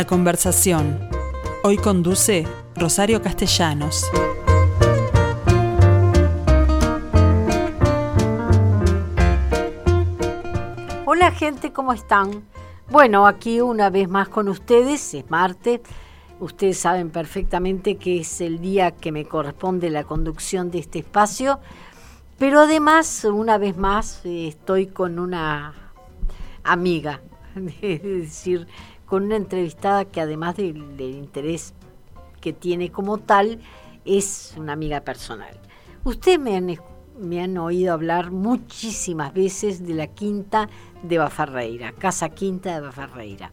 La conversación. Hoy conduce Rosario Castellanos. Hola gente, ¿cómo están? Bueno, aquí una vez más con ustedes, es martes. Ustedes saben perfectamente que es el día que me corresponde la conducción de este espacio, pero además, una vez más, eh, estoy con una amiga, es decir, con una entrevistada que además del, interés que tiene como tal, es una amiga personal. Ustedes me han, me han oído hablar muchísimas veces de la quinta de Bafarreira, Casa Quinta de Bafarreira.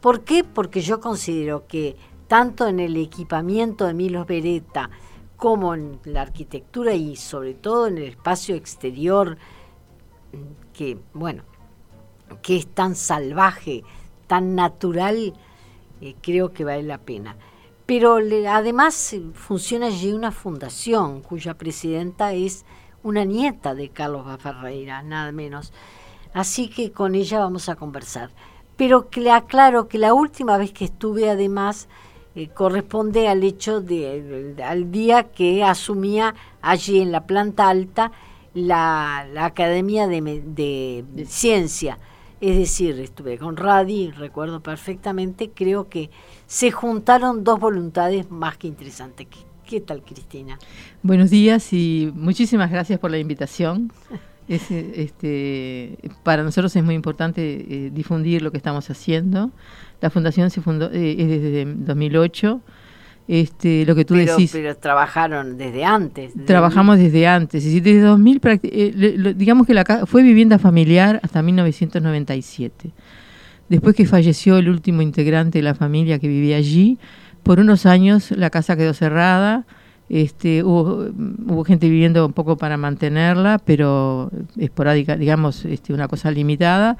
¿Por qué? Porque yo considero que tanto en el equipamiento de Milos Beretta como en la arquitectura y sobre todo en el espacio exterior, que, bueno, que es tan salvaje, tan natural, eh, creo que vale la pena. Pero le, además eh, funciona allí una fundación cuya presidenta es una nieta de Carlos Bafarreira, nada menos. Así que con ella vamos a conversar. Pero que le aclaro que la última vez que estuve además eh, corresponde al hecho de, de, al día que asumía allí en la planta alta la, la Academia de, de, de Ciencia es decir, estuve con Radi, recuerdo perfectamente, creo que se juntaron dos voluntades más que interesantes. ¿Qué, qué tal, Cristina? Buenos días y muchísimas gracias por la invitación. Es, este, para nosotros es muy importante eh, difundir lo que estamos haciendo. La fundación se fundó eh, es desde 2008 este, lo que tú pero, decís. Pero trabajaron desde antes. Desde Trabajamos desde antes. Es decir, desde 2000, eh, lo, digamos que la fue vivienda familiar hasta 1997. Después que falleció el último integrante de la familia que vivía allí, por unos años la casa quedó cerrada. Este, hubo, hubo gente viviendo un poco para mantenerla, pero esporádica, digamos, este, una cosa limitada.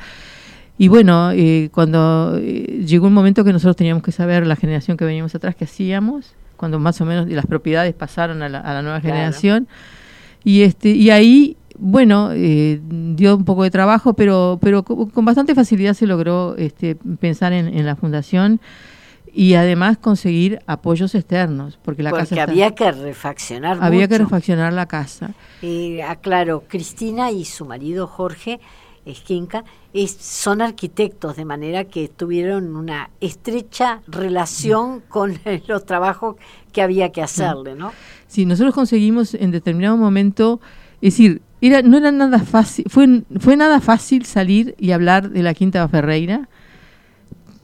Y bueno, eh, cuando eh, llegó un momento que nosotros teníamos que saber, la generación que veníamos atrás, qué hacíamos, cuando más o menos las propiedades pasaron a la, a la nueva claro. generación. Y, este, y ahí, bueno, eh, dio un poco de trabajo, pero, pero con, con bastante facilidad se logró este, pensar en, en, la fundación y además conseguir apoyos externos, porque la porque casa había está, que refaccionar había mucho. que refaccionar la casa. Eh, aclaro, Cristina y su marido Jorge Esquinca, es, son arquitectos, de manera que tuvieron una estrecha relación con los trabajos que había que hacerle, ¿no? Sí, nosotros conseguimos en determinado momento, es decir, era, no era nada fácil, fue, fue nada fácil salir y hablar de la Quinta Baferreira,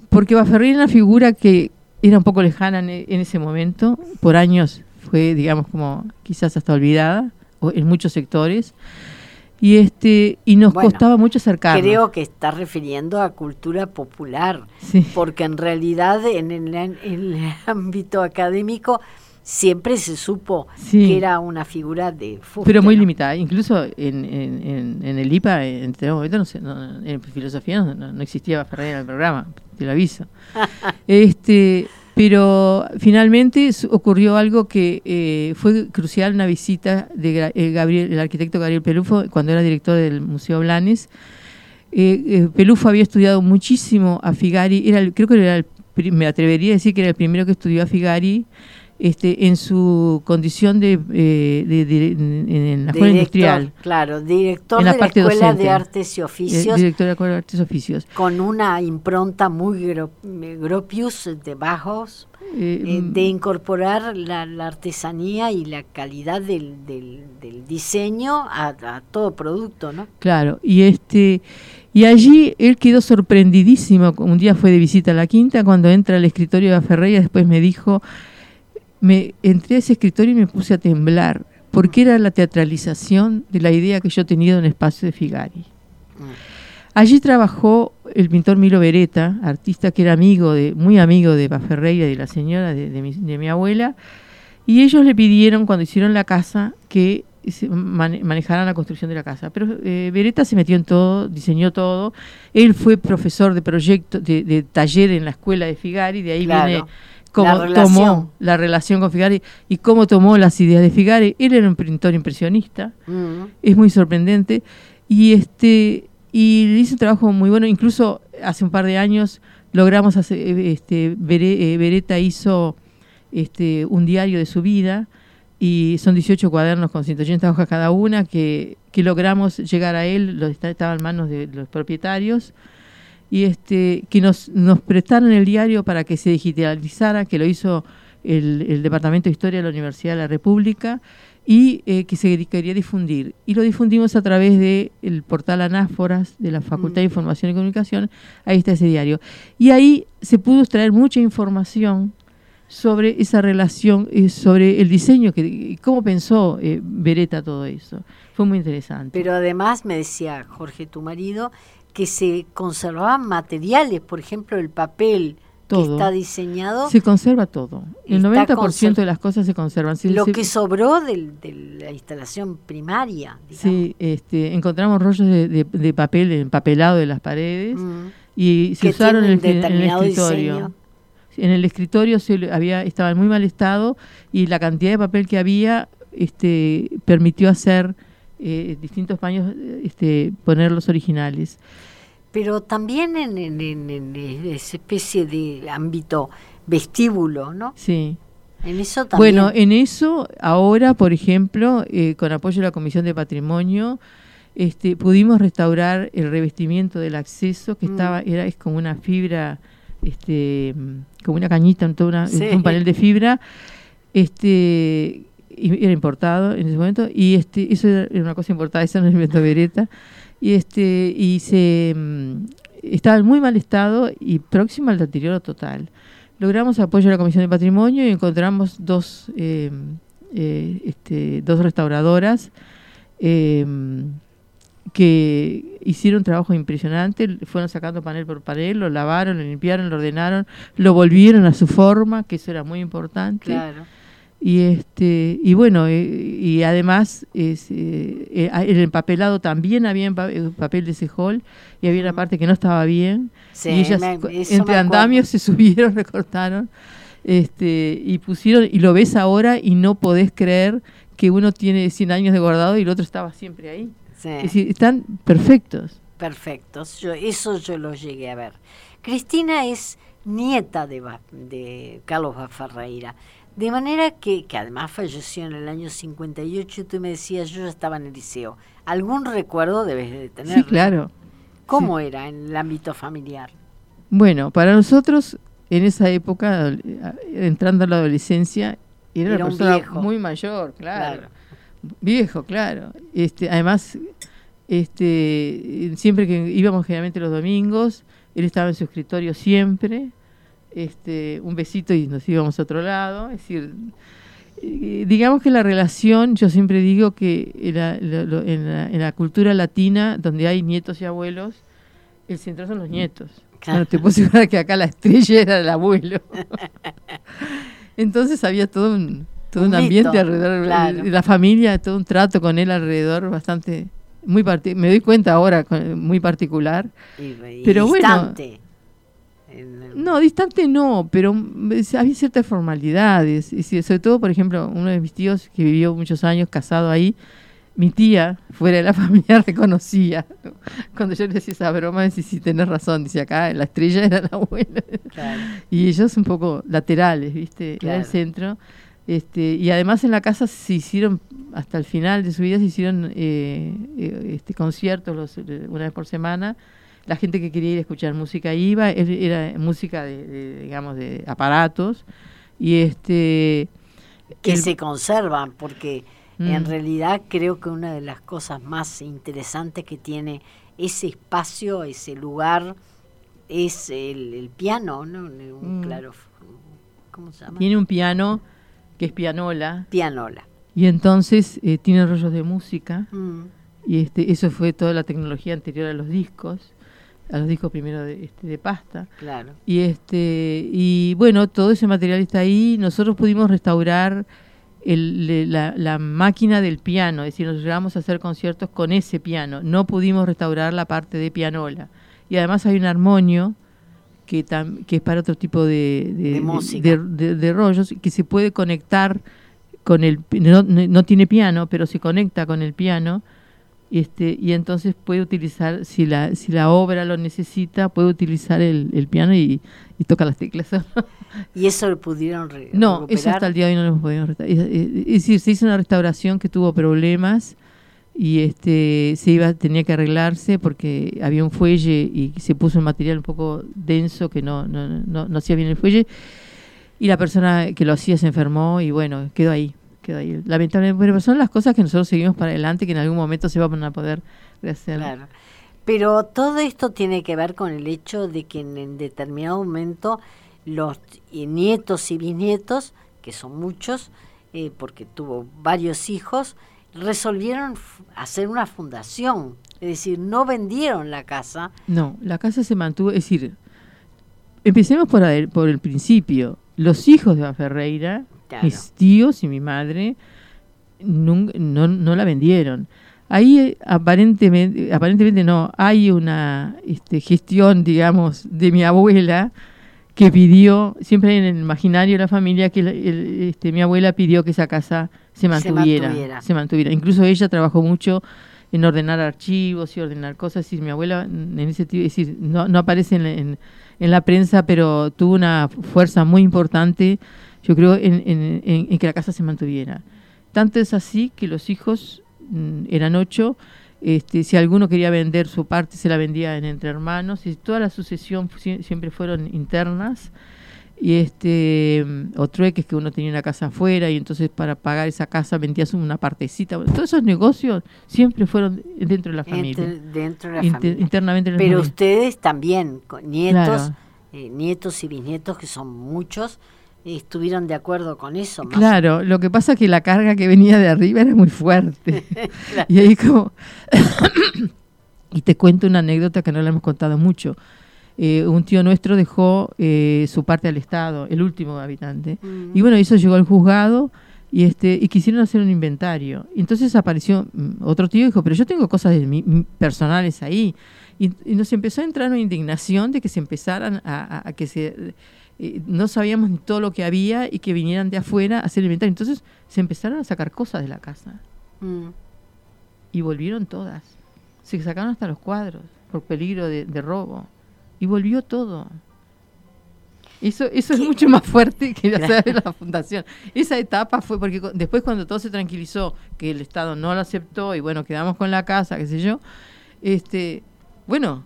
porque Baferreira era una figura que era un poco lejana en, en ese momento, por años fue, digamos, como quizás hasta olvidada, o en muchos sectores y este y nos bueno, costaba mucho acercarnos. Creo que está refiriendo a cultura popular, sí. porque en realidad en el, en el, ámbito académico siempre se supo sí. que era una figura de fuste, pero muy ¿no? limitada incluso en, en, en, el IPA en momento no sé, no, en filosofía no, no, existía Ferrer en el programa te lo aviso este pero finalmente ocurrió algo que eh, fue crucial, una visita de eh, Gabriel, el arquitecto Gabriel Pelufo, cuando era director del Museo Blanes. Eh, Pelufo había estudiado muchísimo a Figari, era el, creo que era el, me atrevería a decir que era el primero que estudió a Figari, este, en su condición de, eh, de, en la escuela industrial. Claro, director en la de la Escuela docente, de Artes y Oficios. Eh, director de la Escuela de Artes y Oficios. Con una impronta muy gro, gropius de bajos, eh, de incorporar la, la, artesanía y la calidad del, del, del diseño a, a, todo producto, ¿no? Claro, y este... Y allí él quedó sorprendidísimo. Un día fue de visita a la quinta, cuando entra al escritorio de Ferreira, después me dijo, me entré a ese escritorio y me puse a temblar, porque era la teatralización de la idea que yo tenía de un espacio de Figari. Allí trabajó el pintor Milo Beretta, artista que era amigo de, muy amigo de Baferreira y de la señora, de, de, mi, de, mi, abuela, y ellos le pidieron cuando hicieron la casa que se manejaran la construcción de la casa. Pero eh, Beretta se metió en todo, diseñó todo. Él fue profesor de proyecto, de, de taller en la escuela de Figari, de ahí claro. viene cómo la tomó la relación con Figari y cómo tomó las ideas de Figari. Él era un pintor impresionista, mm. es muy sorprendente. Y este y hizo un trabajo muy bueno, incluso hace un par de años logramos hacer, este, Beretta hizo este, un diario de su vida y son 18 cuadernos con 180 hojas cada una que, que logramos llegar a él, lo, estaba en manos de los propietarios y este, que nos, nos prestaron el diario para que se digitalizara, que lo hizo el, el Departamento de Historia de la Universidad de la República y eh, que se quería difundir. Y lo difundimos a través del el portal Anáforas de la Facultad de mm. Información y Comunicación, ahí está ese diario. Y ahí se pudo extraer mucha información sobre esa relación, eh, sobre el diseño, que cómo pensó eh, Beretta todo eso. Fue muy interesante. Pero además me decía Jorge, tu marido, que se conservaban materiales, por ejemplo, el papel, todo. está diseñado. Se conserva todo. El 90% de las cosas se conservan. lo que sobró de la instalación primaria. Sí, este, encontramos rollos de, papel empapelado de las paredes mm. y se usaron en el, escritorio. En el escritorio se había estaba en muy mal estado y la cantidad de papel que había este, permitió hacer eh, distintos paños, este, poner los originales pero también en, esa especie de ámbito vestíbulo, ¿no? Sí. En eso también. Bueno, en eso ahora, por ejemplo, eh, con apoyo de la Comisión de Patrimonio, este, pudimos restaurar el revestimiento del acceso que mm. estaba era es como una fibra, este, como una cañita, en toda un panel de fibra, este, era importado en ese momento y este, eso era una cosa importada, esa no es invento Beretta y este y se mm, estaba en muy mal estado y próximo al deterioro total. Logramos apoyo de la Comisión de Patrimonio y encontramos dos, eh, eh, este, dos restauradoras eh, que hicieron un trabajo impresionante, fueron sacando panel por panel, lo lavaron, lo limpiaron, lo ordenaron, lo volvieron a su forma, que eso era muy importante. Claro y este y bueno eh, y además es, eh, eh, el empapelado también había papel de cejol y había una parte que no estaba bien y ellas entre andamios se subieron recortaron este y pusieron y lo ves ahora y no podés creer que uno tiene 100 años de guardado y el otro estaba siempre ahí. Es decir, están perfectos. Perfectos. Yo, eso yo lo llegué a ver. Cristina es nieta de, de Carlos Ferreira de manera que, que además falleció en el año 58, tú me decías, yo ya estaba en el liceo. ¿Algún recuerdo debes de tener? Sí, claro. ¿Cómo era en el ámbito familiar? Bueno, para nosotros, en esa época, entrando a la adolescencia, era, una persona muy mayor, claro. Viejo, claro. Este, además, este, siempre que íbamos generalmente los domingos, él estaba en su escritorio siempre este, un besito y nos íbamos a otro lado. Es decir, eh, digamos que la relación, yo siempre digo que en la, cultura latina, donde hay nietos y abuelos, el centro son los nietos. Claro. te puedo asegurar que acá la estrella era el abuelo. Entonces había todo un, todo un, ambiente alrededor, de la familia, todo un trato con él alrededor bastante, muy me doy cuenta ahora, muy particular. pero bueno, no, distante no, pero había ciertas formalidades. Y sobre todo, por ejemplo, uno de mis tíos que vivió muchos años casado ahí, mi tía, fuera de la familia, reconocía. Cuando yo le decía esa broma, decía, sí, tenés razón, dice acá, la estrella era la abuela. Y ellos un poco laterales, ¿viste? Era el centro. Este, y además en la casa se hicieron, hasta el final de su vida, se hicieron eh, eh, este, conciertos los, una vez por semana la gente que quería ir a escuchar música iba, era música de, digamos, de aparatos, y este... Que se conservan, porque en mm. realidad creo que una de las cosas más interesantes que tiene ese espacio, ese lugar, es el, piano, ¿no? Un, mm. Claro, ¿cómo se llama? Tiene un piano que es pianola. Pianola. Y entonces eh, tiene rollos de música. Mm. Y este, eso fue toda la tecnología anterior a los discos a los discos primero de, este, de pasta. Claro. Y este y bueno, todo ese material está ahí. Nosotros pudimos restaurar el, la, máquina del piano, es decir, nos llegamos a hacer conciertos con ese piano. No pudimos restaurar la parte de pianola. Y además hay un armonio que, que es para otro tipo de, de, de, rollos que se puede conectar con el no, no, tiene piano, pero se conecta con el piano este, y entonces puede utilizar, si la, si la obra lo necesita, puede utilizar el, el piano y, y toca las teclas. ¿Y eso lo pudieron re No, recuperar? eso hasta el día de hoy no lo hemos podido restaurar. Es, es- es decir, se hizo una restauración que tuvo problemas y este se iba tenía que arreglarse porque había un fuelle y se puso un material un poco denso que no, no, no, no hacía bien el fuelle y la persona que lo hacía se enfermó y bueno, quedó ahí. Quedó ahí. Lamentablemente, pero son las cosas que nosotros seguimos para adelante que en algún momento se van a poder rehacer. Claro. Pero todo esto tiene que ver con el hecho de que en, en determinado momento los eh, nietos y bisnietos, que son muchos, eh, porque tuvo varios hijos, resolvieron hacer una fundación. Es decir, no vendieron la casa. No, la casa se mantuvo, es decir, empecemos por, el- por el principio. Los hijos de Eva Ferreira, Claro. mis tíos y mi madre, no, no la vendieron. Ahí eh, aparentemente, aparentemente no, hay una este, gestión, digamos, de mi abuela que pidió, siempre en el imaginario de la familia, que el- el- este, mi abuela pidió que esa casa se mantuviera, mantuviera. se mantuviera. Incluso ella trabajó mucho en ordenar archivos y ordenar cosas. Y mi abuela, mm, en ese tipo, es decir, no, no aparece en, la- en- en la prensa, pero tuvo una fuerza muy importante, yo creo, en, en- en- en que la casa se mantuviera. Tanto es así que los hijos mm, eran ocho. Este, si alguno quería vender su parte, se la vendía en entre hermanos. Y toda la sucesión siempre fueron internas. Y este, mm, o trueques que uno tenía una casa afuera y entonces para pagar esa casa vendías una partecita. Bueno, todos esos negocios siempre fueron dentro de la familia. entre- dentro de la Inter- familia. internamente Pero familia. ustedes también, con nietos, Claro. eh, nietos y bisnietos, que son muchos, estuvieron de acuerdo con eso. más Claro, lo que pasa es que la carga que venía de arriba era muy fuerte. Claro. Y ahí como... y te cuento una anécdota que no la hemos contado mucho. Eh, un tío nuestro dejó eh, su parte al Estado, el último habitante. Mm. Y bueno, eso llegó al juzgado y este y quisieron hacer un inventario. Y entonces apareció mm, otro tío y dijo, pero yo tengo cosas de mi- m- personales ahí. Y, y nos empezó a entrar una indignación de que se empezaran a, a- a que se... eh, no sabíamos ni todo lo que había y que vinieran de afuera a hacer el inventario. Entonces se empezaron a sacar cosas de la casa Mm. y volvieron todas. Se sacaron hasta los cuadros por peligro de, de robo. Y volvió todo. Eso, eso es mucho más fuerte que la, la fundación. Esa etapa fue porque después cuando todo se tranquilizó, que el Estado no lo aceptó y bueno, quedamos con la casa, qué sé yo, este, bueno,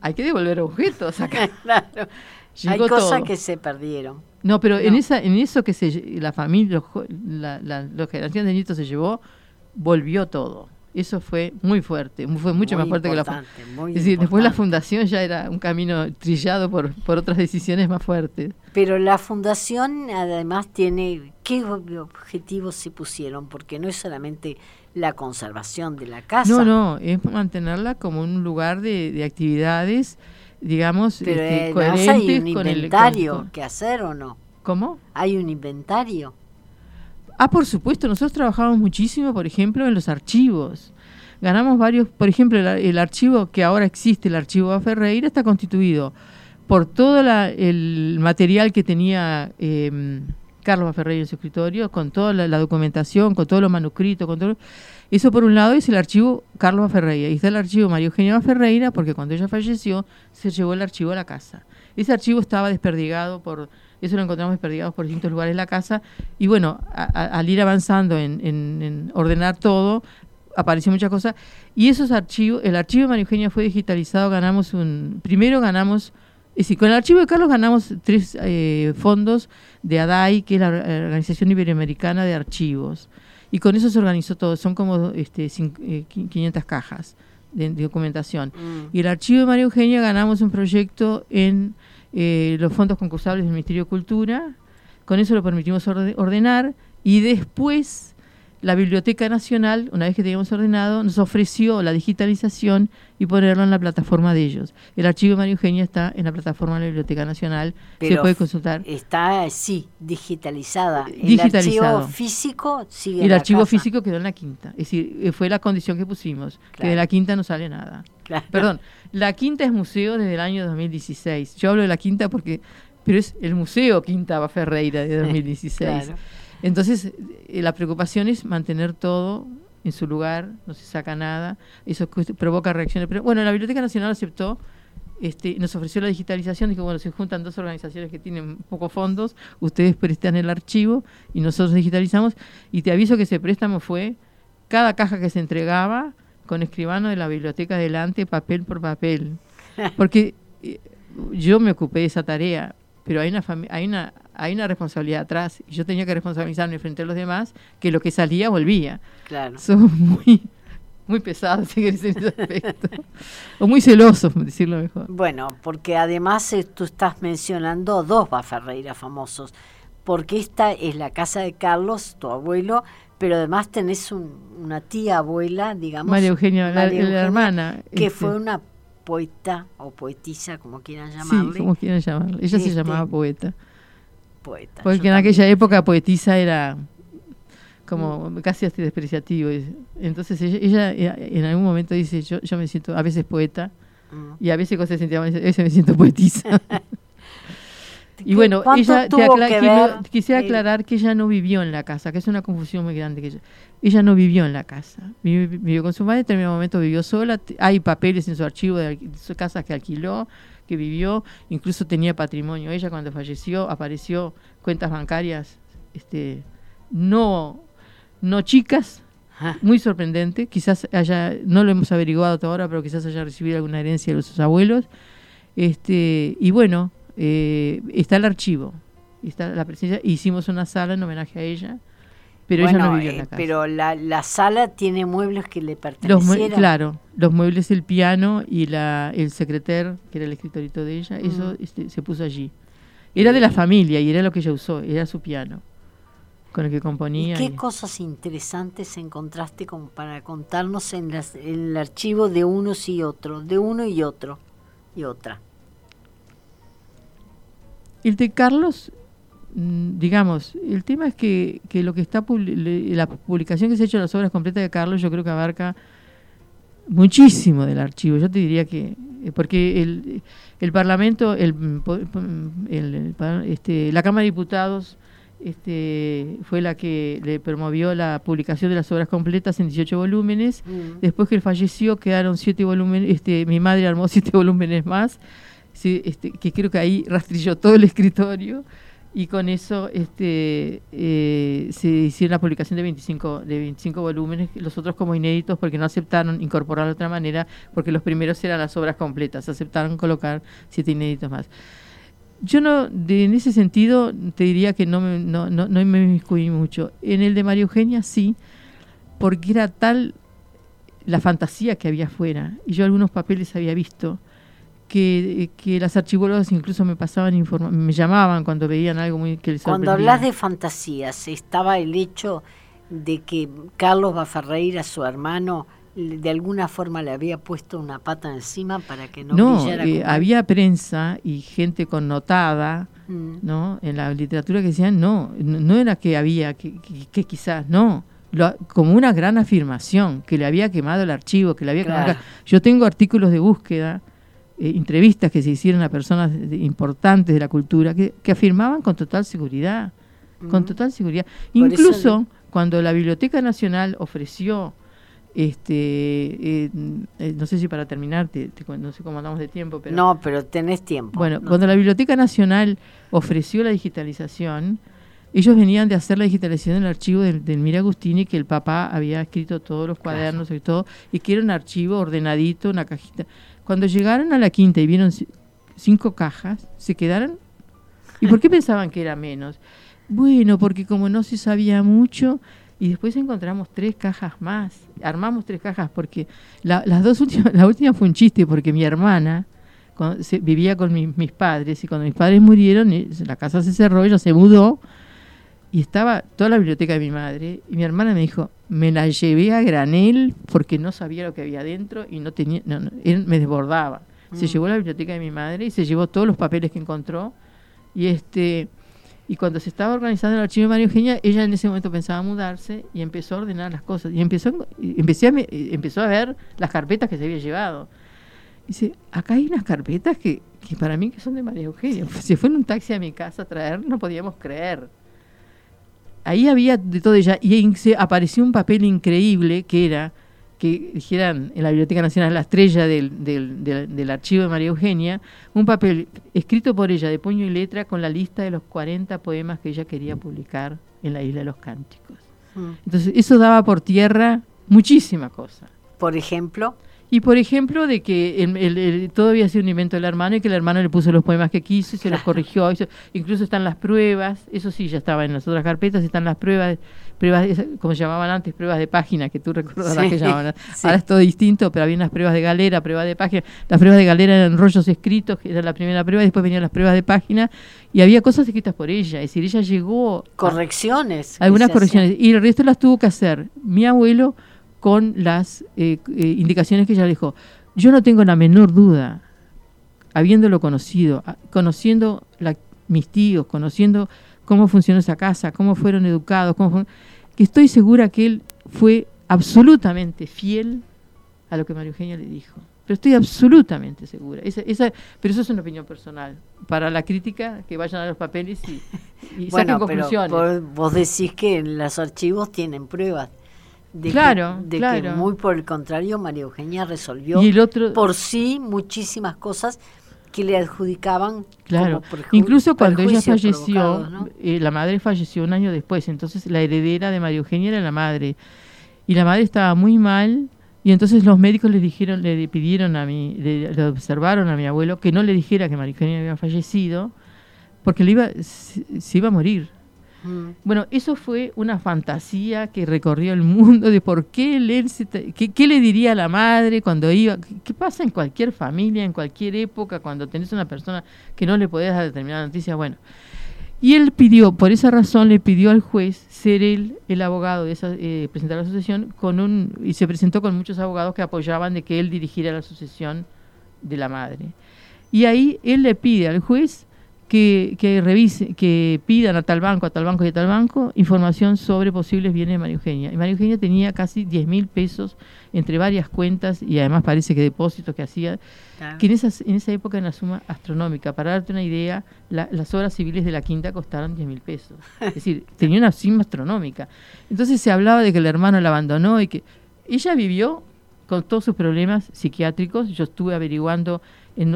hay que devolver objetos acá. Claro. Hay cosas todo. que se perdieron. No, pero en esa, en eso que se, la familia, la, la, la generación de nietos se llevó, volvió todo. Eso fue muy fuerte, fue mucho Muy más fuerte que la fu- importante, muy Es decir, después la fundación ya era un camino trillado por, por otras decisiones más fuertes. Pero la fundación además tiene, ¿qué ob- objetivos se pusieron? Porque no es solamente la conservación de la casa. No, no, es mantenerla como un lugar de, de actividades, digamos, Pero este, eh, hay un con el... inventario con- con- que hacer o no. ¿Cómo? Hay un inventario. Ah, por supuesto, nosotros trabajamos muchísimo, por ejemplo, en los archivos. Ganamos varios, por ejemplo, el, el archivo que ahora existe, el archivo A Ferreira, está constituido por todo la- el material que tenía eh, Carlos. Ferreira en su escritorio, con toda la, la documentación, con todos los manuscritos, con todo. Eso por un lado es el archivo Carlos. Ferreira. Y está el archivo María Eugenia. Ferreira, porque cuando ella falleció, se llevó el archivo a la casa. Ese archivo estaba desperdigado por, eso lo encontramos desperdigado por distintos lugares de la casa. Y bueno, a- al ir avanzando en, en- en ordenar todo, apareció muchas cosas. Y esos archivos, el archivo de María Eugenia fue digitalizado, ganamos un, primero ganamos, es decir, con el archivo de Carlos ganamos tres eh, fondos de ADAI, que es la Or- Organización Iberoamericana de Archivos. Y con eso se organizó todo, son como este, cin- eh, qui- 500 cajas de, de documentación. Mm. Y el archivo de María Eugenia ganamos un proyecto en eh, los fondos concursables del Ministerio de Cultura. Con eso lo permitimos orde- ordenar. Y después la Biblioteca Nacional, una vez que teníamos ordenado, nos ofreció la digitalización y ponerlo en la plataforma de ellos. El archivo de María Eugenia está en la plataforma de la Biblioteca Nacional. se puede consultar. Está, sí, digitalizada. El archivo físico sigue en el la archivo casa. físico quedó en la quinta. Es decir, eh, fue la condición que pusimos, que de la quinta no sale nada. Claro. Perdón, la quinta es museo desde el año 2016. Yo hablo de la quinta porque, pero es el museo Quinta Ferreira de 2016. Claro. Entonces, eh, la preocupación es mantener todo en su lugar, no se saca nada, eso provoca reacciones. Pero bueno, la Biblioteca Nacional aceptó, este, nos ofreció la digitalización, dijo, bueno, se juntan dos organizaciones que tienen pocos fondos, ustedes prestan el archivo y nosotros digitalizamos, y te aviso que ese préstamo fue cada caja que se entregaba con escribano de la biblioteca delante, papel por papel. Porque eh, yo me ocupé de esa tarea, pero hay una, hay una, hay una responsabilidad atrás. Y yo tenía que responsabilizarme frente a los demás que lo que salía volvía. Claro. Somos muy, muy pesados en ese aspecto. o muy celosos, decirlo mejor. Bueno, porque además eh, tú estás mencionando dos Baferreira famosos. Porque esta es la casa de Carlos, tu abuelo, pero además tenés una tía abuela, digamos. María Eugenia, la, hermana. Que fue este. una poeta o poetisa, como quieran llamarle. Sí, como quieran llamarle. Ella se este, llamaba poeta. Poeta. Porque en aquella época poetisa era como casi hasta despreciativo. Entonces ella, en algún momento dice, yo, yo me siento a veces poeta mm. y a veces cosas se a veces me siento poetisa. y bueno, ella te quisiera aclarar que ella no vivió en la casa, que es una confusión muy grande que ella, ella no vivió en la casa. Vivió, con su madre, en determinado momento vivió sola. Hay papeles en su archivo de, su casa que alquiló, que vivió, incluso tenía patrimonio. Ella cuando falleció apareció cuentas bancarias este no no chicas, muy sorprendente, quizás haya no lo hemos averiguado hasta ahora, pero quizás haya recibido alguna herencia de sus abuelos. Este, y bueno, eh, está el archivo, está la presencia, hicimos una sala en homenaje a ella pero ella no vivió en la eh, casa. Pero la, sala tiene muebles que le pertenecieran. claro, los muebles, el piano y la, el secreter, que era el escritorito de ella, eso mm. este, se puso allí. Era de la familia y era lo que ella usó, era su piano con el que componía. ¿Y qué cosas interesantes encontraste como para contarnos en, en el archivo de unos y otros, de uno y otro y otra? El de Carlos digamos, el tema es que, que lo que está la publicación que se ha hecho de las obras completas de Carlos, yo creo que abarca muchísimo del archivo. Yo te diría que, eh, porque el, el Parlamento, el, el, este, la Cámara de Diputados este, fue la que le promovió la publicación de las obras completas en 18 volúmenes. Mm. Después que él falleció, quedaron siete volúmenes, este, mi madre armó siete volúmenes más, este, que creo que ahí rastrilló todo el escritorio y con eso este, eh, se hicieron la publicación de 25, de 25 volúmenes, los otros como inéditos porque no aceptaron incorporar de otra manera, porque los primeros eran las obras completas, aceptaron colocar siete inéditos más. Yo no, de, en ese sentido, te diría que no me, no, no, no me inmiscuí mucho. En el de María Eugenia sí, porque era tal la fantasía que había afuera, y yo algunos papeles había visto, que, que las archivólogas incluso me pasaban me llamaban cuando veían algo muy que les Cuando hablas de fantasías, estaba el hecho de que Carlos Baferreira, su hermano, de alguna forma le había puesto una pata encima para que no, no eh, había prensa y gente connotada mm. no en la literatura que decían no no era que había que, que, quizás no. Como una gran afirmación que le había quemado el archivo que le había quemado, yo tengo artículos de búsqueda eh, entrevistas que se hicieron a personas importantes de la cultura que, afirmaban con total seguridad, con total seguridad. Incluso cuando la Biblioteca Nacional ofreció, este, eh, eh, no sé si para terminar, no sé cómo andamos de tiempo, pero... No, pero tenés tiempo. Bueno, cuando la Biblioteca Nacional ofreció la digitalización, ellos venían de hacer la digitalización del archivo del, Mira Agustini, que el papá había escrito todos los cuadernos y todo, y que era un archivo ordenadito, una cajita. Cuando llegaron a la quinta y vieron cinco cajas, se quedaron. ¿Y por qué pensaban que era menos? Bueno, porque como no se sabía mucho, y después encontramos tres cajas más. Armamos tres cajas porque las dos últimas, la última fue un chiste porque mi hermana vivía con mis padres y cuando mis padres murieron, eh, la casa se cerró, ella se mudó y estaba toda la biblioteca de mi madre y mi hermana me dijo, me la llevé a granel porque no sabía lo que había adentro y no tenía, no, él me desbordaba. Se mm. llevó a la biblioteca de mi madre y se llevó todos los papeles que encontró y este y cuando se estaba organizando el archivo de María Eugenia, ella en ese momento pensaba mudarse y empezó a ordenar las cosas y empezó empecé a, empezó a ver las carpetas que se había llevado. Dice, acá hay unas carpetas que, que para mí que son de María Eugenia. Si fue en un taxi a mi casa a traer, no podíamos creer ahí había de todo ella y se apareció un papel increíble que era que dijeran en la Biblioteca Nacional la estrella del, del, del, archivo de María Eugenia, un papel escrito por ella de puño y letra con la lista de los 40 poemas que ella quería publicar en la Isla de los Cánticos. Mm. Entonces, eso daba por tierra muchísima cosa. Por ejemplo. Y por ejemplo, de que el, todo había sido un invento del hermano y que el hermano le puso los poemas que quiso y se los corrigió. incluso están las pruebas, eso sí, ya estaba en las otras carpetas, están las pruebas, pruebas como llamaban antes, pruebas de página, que tú recordarás que llamaban. Ahora es todo distinto, pero había unas pruebas de galera, pruebas de página. Las pruebas de galera eran rollos escritos, que era la primera prueba, y después venían las pruebas de página, y había cosas escritas por ella. Es decir, ella llegó. Correcciones. algunas correcciones. Y el resto las tuvo que hacer mi abuelo con las eh, eh, indicaciones que ella dijo. Yo no tengo la menor duda, habiéndolo conocido, conociendo mis tíos, conociendo cómo funcionó esa casa, cómo fueron educados, cómo que estoy segura que él fue absolutamente fiel a lo que María Eugenia le dijo. Pero estoy absolutamente segura. Esa, esa, pero eso es una opinión personal. Para la crítica, que vayan a los papeles y, y bueno, saquen conclusiones. Pero vos decís que en los archivos tienen pruebas claro, de claro. que muy por el contrario María Eugenia resolvió por sí muchísimas cosas que le adjudicaban claro incluso cuando ella falleció eh, la madre falleció un año después entonces la heredera de María Eugenia era la madre y la madre estaba muy mal y entonces los médicos le dijeron le pidieron a mí le, observaron a mi abuelo que no le dijera que María Eugenia había fallecido porque le iba se iba a morir bueno, eso fue una fantasía que recorrió el mundo de por qué qué, le diría a la madre cuando iba, qué, pasa en cualquier familia, en cualquier época, cuando tenés una persona que no le podés dar determinada noticia. Bueno, y él pidió, por esa razón le pidió al juez ser él el abogado de esa, eh, presentar la sucesión con un, y se presentó con muchos abogados que apoyaban de que él dirigiera la sucesión de la madre. Y ahí él le pide al juez que, que, revise, que pidan a tal banco, a tal banco y a tal banco información sobre posibles bienes de María Eugenia. Y María Eugenia tenía casi 10 mil pesos entre varias cuentas y además parece que depósitos que hacía, que en, esas, en esa época era una suma astronómica. Para darte una idea, las obras civiles de la quinta costaron 10 mil pesos. Es decir, tenía una suma astronómica. Entonces se hablaba de que el hermano la abandonó y que ella vivió con todos sus problemas psiquiátricos. Yo estuve averiguando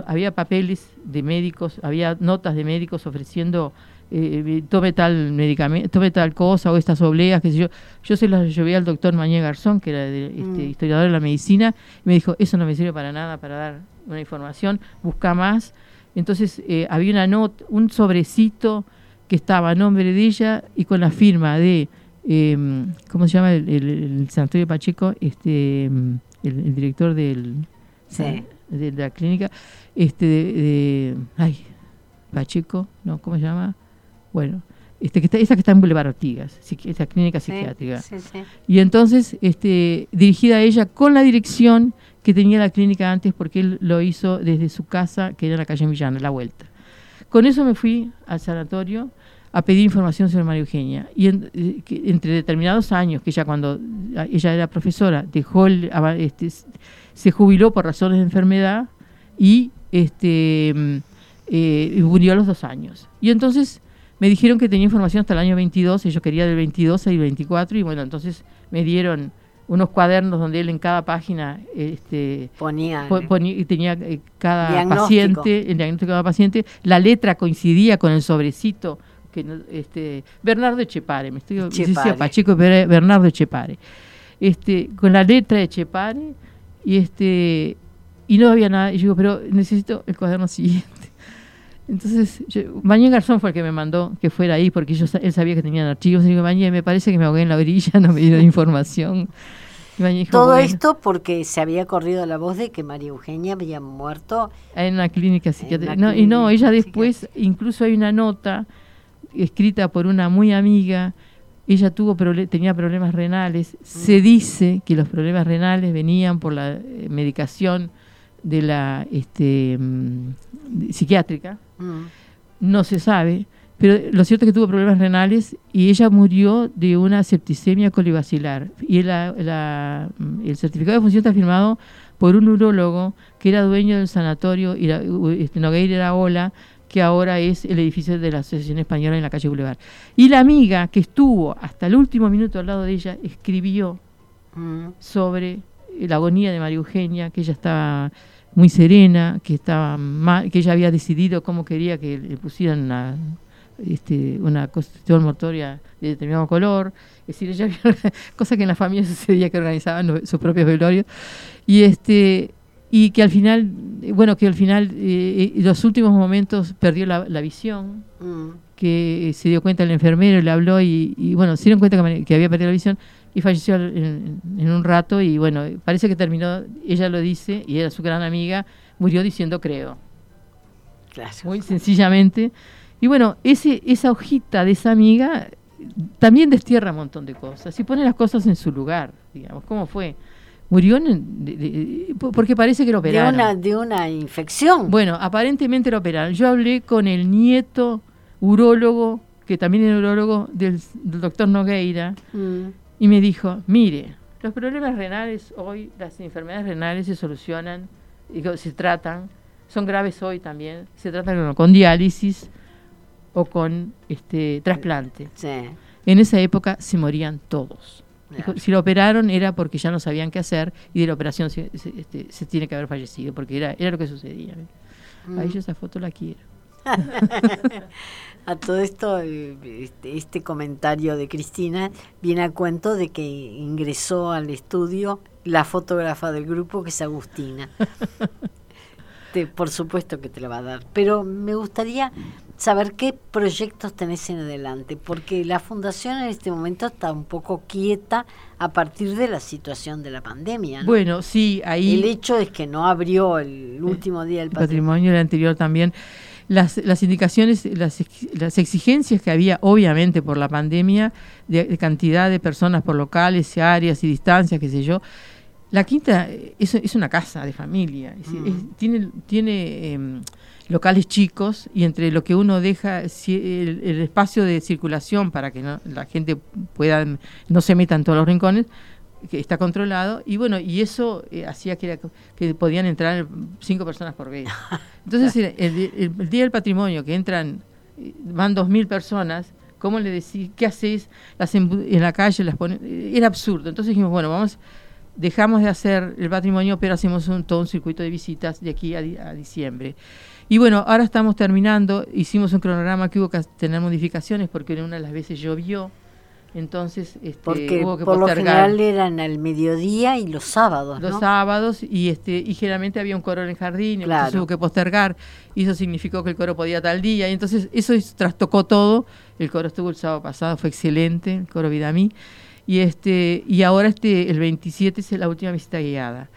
había papeles de médicos, había notas de médicos ofreciendo eh, eh, tome tal medicamento, tome tal cosa o estas obleas, que yo. Yo se las llevé al doctor Mañé Garzón, que era este, mm. historiador de la medicina, y me dijo, eso no me sirve para nada, para dar una información, busca más. Entonces eh, había una nota, un sobrecito que estaba a nombre de ella y con la firma de, em, ¿cómo se llama el, el, sanatorio Pacheco? Este, em, el, director del de, la clínica, este de, ay, Pacheco, ¿no? ¿Cómo se llama? Bueno, este que está, esa que está en Boulevard Artigas, esa clínica psiquiátrica. Y entonces, este, dirigida a ella con la dirección que tenía la clínica antes, porque él lo hizo desde su casa, que era en la calle Villana, la vuelta. Con eso me fui al sanatorio a pedir información sobre María Eugenia. Y eh, entre determinados años, que ella cuando ella era profesora, dejó el, este, se jubiló por razones de enfermedad y este mm, eh, murió a los dos años. Y entonces me dijeron que tenía información hasta el año 22, y yo quería del 22 al 24, y bueno, entonces me dieron unos cuadernos donde él en cada página este, ponía, tenía eh, cada paciente, el diagnóstico de cada paciente, la letra coincidía con el sobrecito que este Bernardo Echepare, me estoy diciendo Pacheco Bernardo Echepare. Este, con la letra de Echepare y este y no había nada. Y yo digo, pero necesito el cuaderno siguiente. Entonces, Mañé Garzón fue el que me mandó que fuera ahí, porque yo, él sabía que tenían archivos. Y digo, Mañé, me parece que me ahogué en la orilla, no me dieron información. Todo esto porque se había corrido la voz de que María Eugenia había muerto en una clínica psiquiátrica. No, y no, ella después, incluso hay una nota escrita por una muy amiga ella tuvo tenía problemas renales. Se dice que los problemas renales venían por la eh, medicación de la este, mm, psiquiátrica. Mm. No se sabe, pero lo cierto es que tuvo problemas renales y ella murió de una septicemia colibacilar. Y mm, el certificado de función está firmado por un urólogo que era dueño del sanatorio este, Nogueira Iraola, que ahora es el edificio de la Asociación Española en la calle Boulevard. Y la amiga que estuvo hasta el último minuto al lado de ella escribió mm. sobre la agonía de María Eugenia, que ella estaba muy serena, que estaba mal, que ella había decidido cómo quería que le pusieran una, este, una constitución mortoria de determinado color, es decir, ella había, que en la familia sucedía que organizaban sus propios velorios, y este y que al final, bueno, que al final, eh, en los últimos momentos perdió la, visión, mm. que se dio cuenta el enfermero, le habló y, bueno, se dieron cuenta que, había perdido la visión y falleció en, un rato y bueno, parece que terminó, ella lo dice y era su gran amiga, murió diciendo creo. Muy sencillamente. Y bueno, ese, esa hojita de esa amiga también destierra un montón de cosas y pone las cosas en su lugar, digamos, ¿cómo fue? Murió porque parece que lo operaron. De una, de una infección. Bueno, aparentemente lo operaron. Yo hablé con el nieto urólogo, que también es urólogo, del, doctor Nogueira, mm y me dijo, mire, los problemas renales hoy, las enfermedades renales se solucionan, y se tratan, son graves hoy también, se tratan con diálisis o con este trasplante. En esa época se morían todos. Si lo operaron era porque ya no sabían qué hacer y de la operación se, este, tiene que haber fallecido, porque era, era lo que sucedía. Ahí mm. yo esa foto la quiero. a todo esto, eh, este, este, comentario de Cristina viene a cuento de que ingresó al estudio la fotógrafa del grupo, que es Agustina. por supuesto que te lo va a dar. Pero me gustaría saber qué proyectos tenés en adelante, porque la fundación en este momento está un poco quieta a partir de la situación de la pandemia. Bueno, sí, ahí... El hecho es que no abrió el último día del patrimonio. patrimonio, el anterior también las, las indicaciones, las, las, exigencias que había, obviamente, por la pandemia, de, cantidad de personas por locales, áreas y distancias, qué sé yo. La quinta es, es una casa de familia, mm. tiene, tiene em, locales chicos y entre lo que uno deja, el, el espacio de circulación para que la gente pueda, no se meta en todos los rincones, que está controlado y bueno y eso eh, hacía que, que podían entrar cinco personas por vez. Entonces el, día del patrimonio que entran eh, van dos mil personas cómo le decís qué hacéis las en, la calle las ponen era absurdo. Entonces dijimos bueno vamos dejamos de hacer el patrimonio pero hacemos un, todo un circuito de visitas de aquí a, a diciembre y bueno, ahora estamos terminando, hicimos un cronograma que hubo que tener modificaciones porque una de las veces llovió, entonces este, Porque hubo que por lo general eran al mediodía y los sábados. Los sábados y este y generalmente había un coro en el jardín, entonces hubo que postergar. Y eso significó que el coro podía tal día. Y entonces eso trastocó todo. El coro estuvo el sábado pasado, fue excelente, el coro Vidamí y este y ahora este el 27 es la última visita guiada.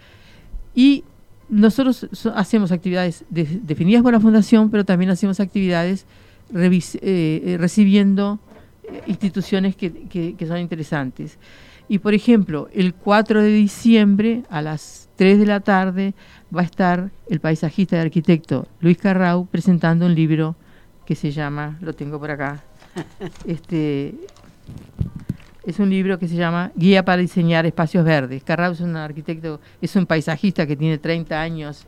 Y nosotros hacemos actividades definidas por la fundación, pero también hacemos actividades eh, eh, recibiendo instituciones que, que, son interesantes. Y por ejemplo, el 4 de diciembre a las 3 de la tarde va a estar el paisajista y arquitecto Luis Carrau presentando un libro que se llama, lo tengo por acá, este, es un libro que se llama Guía para diseñar espacios verdes. Carrau es un arquitecto, es un paisajista que tiene 30 años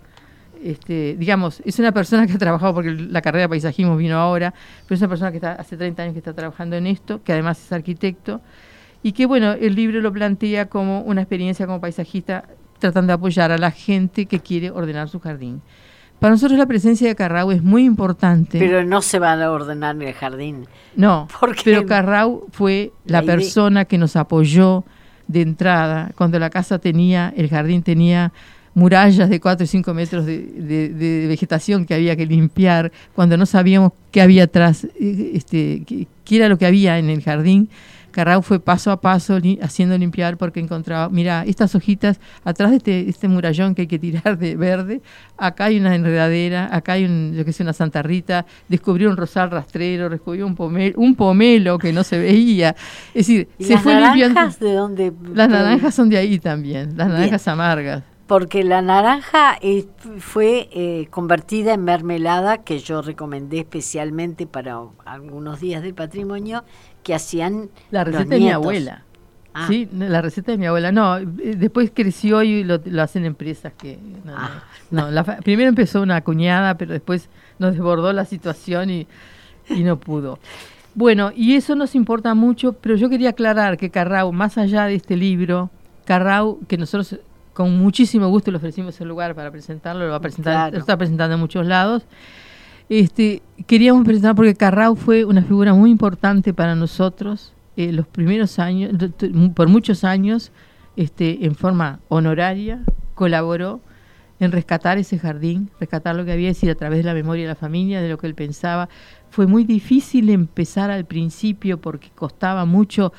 este, digamos, es una persona que ha trabajado, porque la carrera de paisajismo vino ahora, pero es una persona que está hace 30 años que está trabajando en esto, que además es arquitecto, y que bueno, el libro lo plantea como una experiencia como paisajista tratando de apoyar a la gente que quiere ordenar su jardín. Para nosotros la presencia de Carrau es muy importante. Pero no se va a ordenar en el jardín. No, pero Carrau fue la, persona que nos apoyó de entrada, cuando la casa tenía, el jardín tenía murallas de 4 y 5 metros de, vegetación que había que limpiar, cuando no sabíamos qué había atrás, eh, este, qué, era lo que había en el jardín. Carrau fue paso a paso haciendo limpiar porque encontraba, mira, estas hojitas atrás de este, este, murallón que hay que tirar de verde, acá hay una enredadera, acá hay un, yo que sé, una Santa Rita, descubrió un rosal rastrero, descubrió un pomelo, un pomelo que no se veía. Es decir, se las fue naranjas de dónde? Las naranjas son de ahí también, las naranjas amargas porque la naranja fue eh, convertida en mermelada que yo recomendé especialmente para algunos días del patrimonio que hacían la receta de mi abuela Ah. Sí, la receta de mi abuela. No, eh, después creció y lo, lo hacen empresas que... No. Ah. No, la primero empezó una cuñada, pero después nos desbordó la situación y, y no pudo. Bueno, y eso nos importa mucho, pero yo quería aclarar que Carrau, más allá de este libro, Carrau, que nosotros con muchísimo gusto le ofrecimos el lugar para presentarlo, lo va a presentar, Claro. lo está presentando en muchos lados. Este, queríamos presentar porque Carrau fue una figura muy importante para nosotros eh, los primeros años, por muchos años, este, en forma honoraria, colaboró en rescatar ese jardín, rescatar lo que había sido a través de la memoria de la familia, de lo que él pensaba. Fue muy difícil empezar al principio porque costaba mucho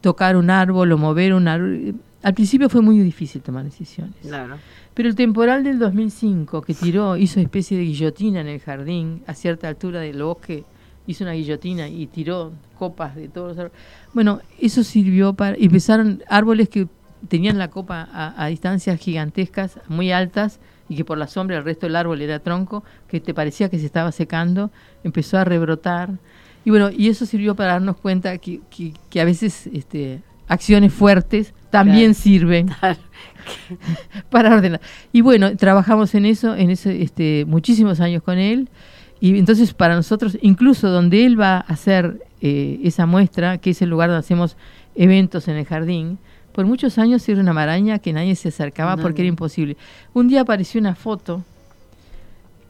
tocar un árbol o mover un árbol. Al principio fue muy difícil tomar decisiones. Claro. Pero el temporal del 2005, que tiró, hizo especie de guillotina en el jardín, a cierta altura del bosque, hizo una guillotina y tiró copas de todos los árboles. Bueno, eso sirvió para... y Empezaron árboles que tenían la copa a, a distancias gigantescas, muy altas, y que por la sombra el resto del árbol era tronco, que te parecía que se estaba secando, empezó a rebrotar. Y bueno, y eso sirvió para darnos cuenta que, que, que a veces este, acciones fuertes también Claro. sirven Claro. para ordenar. Y bueno, trabajamos en eso, en ese, este, muchísimos años con él. Y entonces para nosotros, incluso donde él va a hacer eh, esa muestra, que es el lugar donde hacemos eventos en el jardín, por muchos años era una maraña que nadie se acercaba porque era imposible. Un día apareció una foto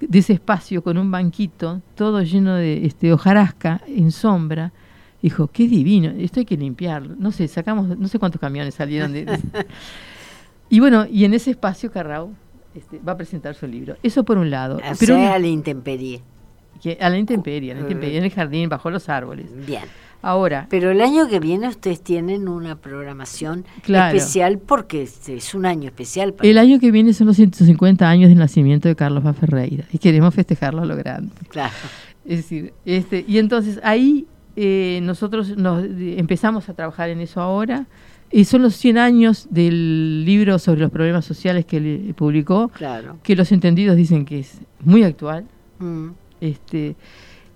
de ese espacio con un banquito, todo lleno de este, hojarasca en sombra. Dijo, qué divino, esto hay que limpiarlo. No sé, sacamos, no sé cuántos camiones salieron de... de- y bueno, y en ese espacio Carrao este, va a presentar su libro. Eso por un lado. O Pero sea, una- a la intemperie. que- a la intemperie, a la intemperie, en el jardín, bajo los árboles. Bien. Ahora, Pero el año que viene ustedes tienen una programación Claro. especial porque es, es un año especial. Para el año que viene son los 150 años del nacimiento de Carlos Baferreira y queremos festejarlo a lo grande. Claro. Es decir, este, y entonces ahí eh, nosotros nos empezamos a trabajar en eso ahora. Y son los 100 años del libro sobre los problemas sociales que él publicó, Claro. que los entendidos dicen que es muy actual. Mm. Este,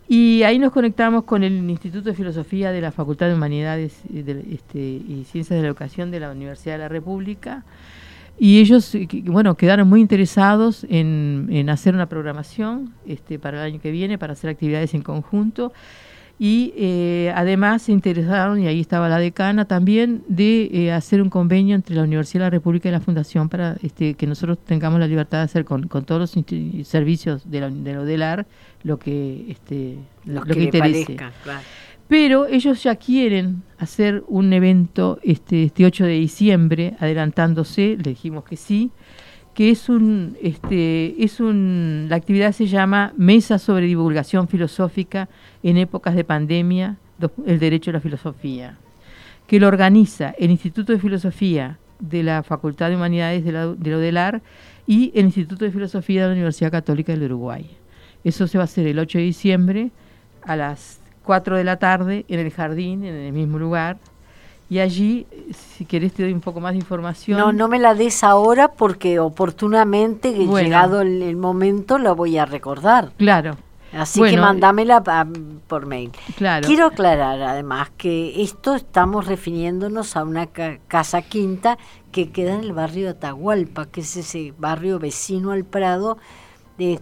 y ahí nos conectamos con el Instituto de Filosofía de la Facultad de Humanidades y, de- este, y Ciencias de la Educación de la Universidad de la República. Y ellos, eh, bueno, quedaron muy interesados en, en hacer una programación este, para el año que viene, para hacer actividades en conjunto. Y eh, además se interesaron, y ahí estaba la decana también, de eh, hacer un convenio entre la Universidad de la República y la Fundación para este, que nosotros tengamos la libertad de hacer con, con todos los servicios de, la, de lo del AR lo que, este, lo, que, interese. parezca, claro. Pero ellos ya quieren hacer un evento este, este 8 de diciembre, adelantándose, le dijimos que sí, que es un, este, es un, la actividad se llama Mesa sobre Divulgación Filosófica en épocas de pandemia, el derecho a la filosofía, que lo organiza el Instituto de Filosofía de la Facultad de Humanidades de la, de la UDELAR y el Instituto de Filosofía de la Universidad Católica del Uruguay. Eso se va a hacer el 8 de diciembre a las 4 de la tarde en el jardín, en el mismo lugar. Y allí, si querés, te doy un poco más de información. No, no me la des ahora porque oportunamente, Bueno. llegado el, el momento, la voy a recordar. Claro, Así que mandámela pa- por mail. claro. Quiero aclarar además que esto estamos refiriéndonos a una ca- casa quinta que queda en el barrio de Atahualpa, que es ese barrio vecino al Prado, de,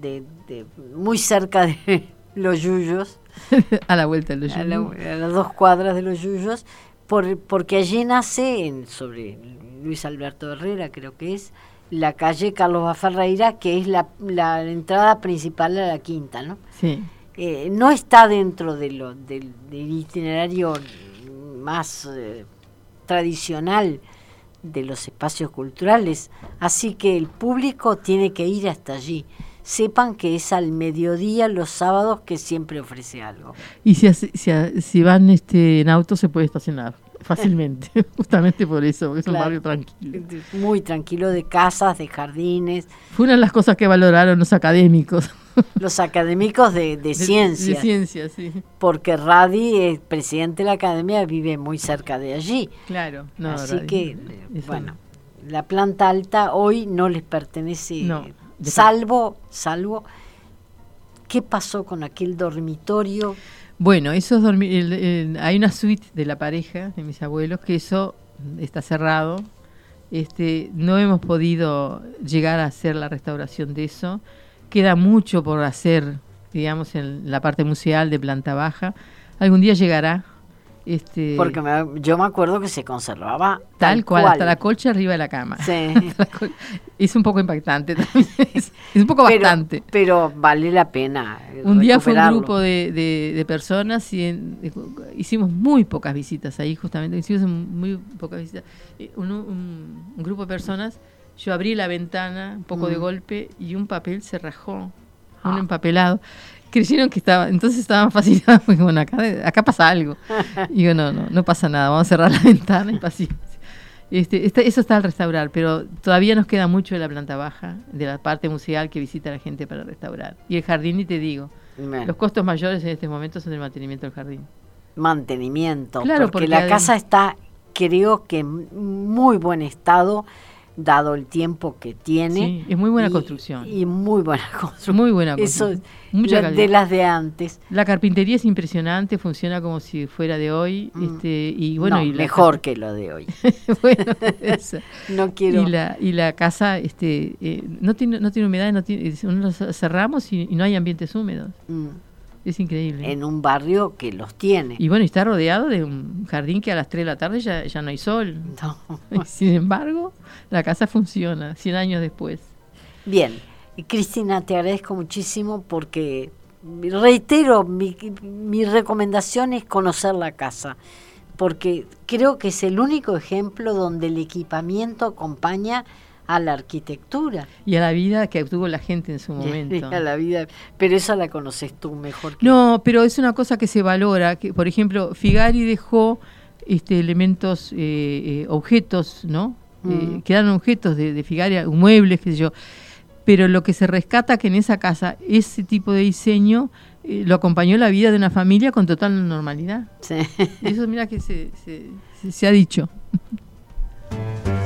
de- de- muy cerca de los Yuyos, a la vuelta de los a, la- Yuyos. a las dos cuadras de los Yuyos, por, porque allí nace, en, sobre Luis Alberto Herrera creo que es, la calle Carlos Baferreira, que es la, la entrada principal a la quinta, ¿no? Sí, Eh, no está dentro de lo, del, del itinerario más eh, tradicional de los espacios culturales, así que el público tiene que ir hasta allí. Sepan que es al mediodía los sábados que siempre ofrece algo. y si, si, si van este, en auto se puede estacionar fácilmente, justamente por eso, porque es un barrio tranquilo. Muy tranquilo de casas, de jardines, Fue una de las cosas que valoraron los académicos los académicos de, de de ciencias, ciencia, sí. porque Radi, el presidente de la academia, vive muy cerca de allí. Claro, no, Así que, bueno, la planta alta hoy no les pertenece, No, salvo, salvo, ¿qué pasó con aquel dormitorio? Bueno, esos dormi- el- el- hay una suite de la pareja de mis abuelos que eso está cerrado. Este, no hemos podido llegar a hacer la restauración de eso. Queda mucho por hacer, digamos, en la parte museal de planta baja. Algún día llegará. Este, Porque me- yo me acuerdo que se conservaba tal, cual, hasta la colcha arriba de la cama. Sí. La es un poco impactante también. es, es un poco pero, bastante. pero vale la pena. Un día fue un grupo de, de- de personas y en- de- hicimos muy pocas visitas ahí, justamente. Hicimos muy pocas visitas. Eh, Un, un- un grupo de personas, yo abrí la ventana un poco de Mm. golpe y un papel se rajó, Ah. un empapelado. Creyeron que estaba, entonces estaban fascinados, porque bueno, acá, acá pasa algo. Y digo, no, no, no pasa nada, vamos a cerrar la ventana y paciencia. Este, este- eso está al restaurar, pero todavía nos queda mucho de la planta baja, de la parte museal que visita la gente para restaurar. Y el jardín, ni te digo, los costos mayores en este momento son el mantenimiento del jardín. mantenimiento. Claro, porque, porque la casa está, creo que en muy buen estado, dado el tiempo que tiene. Sí, es muy buena y- construcción. Y muy buena construcción. Muy buena Eso construcción. es Mucha la- de las de antes. La carpintería es impresionante, funciona como si fuera de hoy. Mm. Este, y bueno, No, y mejor que lo de hoy. bueno, eso. No quiero. Y la, y la casa este, eh, no, tiene, no tiene humedad, no tiene, cerramos y, y no hay ambientes húmedos. Mm, Es increíble. en un barrio que los tiene. Y bueno, y está rodeado de un jardín que a las 3 de la tarde ya, ya no hay sol. No. Y Sin embargo, la casa funciona 100 años después. Bien, y Cristina, te agradezco muchísimo porque reitero, mi, mi recomendación es conocer la casa, porque creo que es el único ejemplo donde el equipamiento acompaña a la arquitectura Y a la vida que tuvo la gente en su momento. a la vida. Pero esa la conoces tú mejor que No, pero es una cosa que se valora. Que, por ejemplo, Figari dejó este, elementos, eh, eh, objetos, ¿no? Eh, Mm. quedaron objetos de, de Figari, muebles, qué sé yo. Pero lo que se rescata que en esa casa, ese tipo de diseño eh, lo acompañó la vida de una familia con total normalidad. Sí. Eso mira que se, se, se- se ha dicho.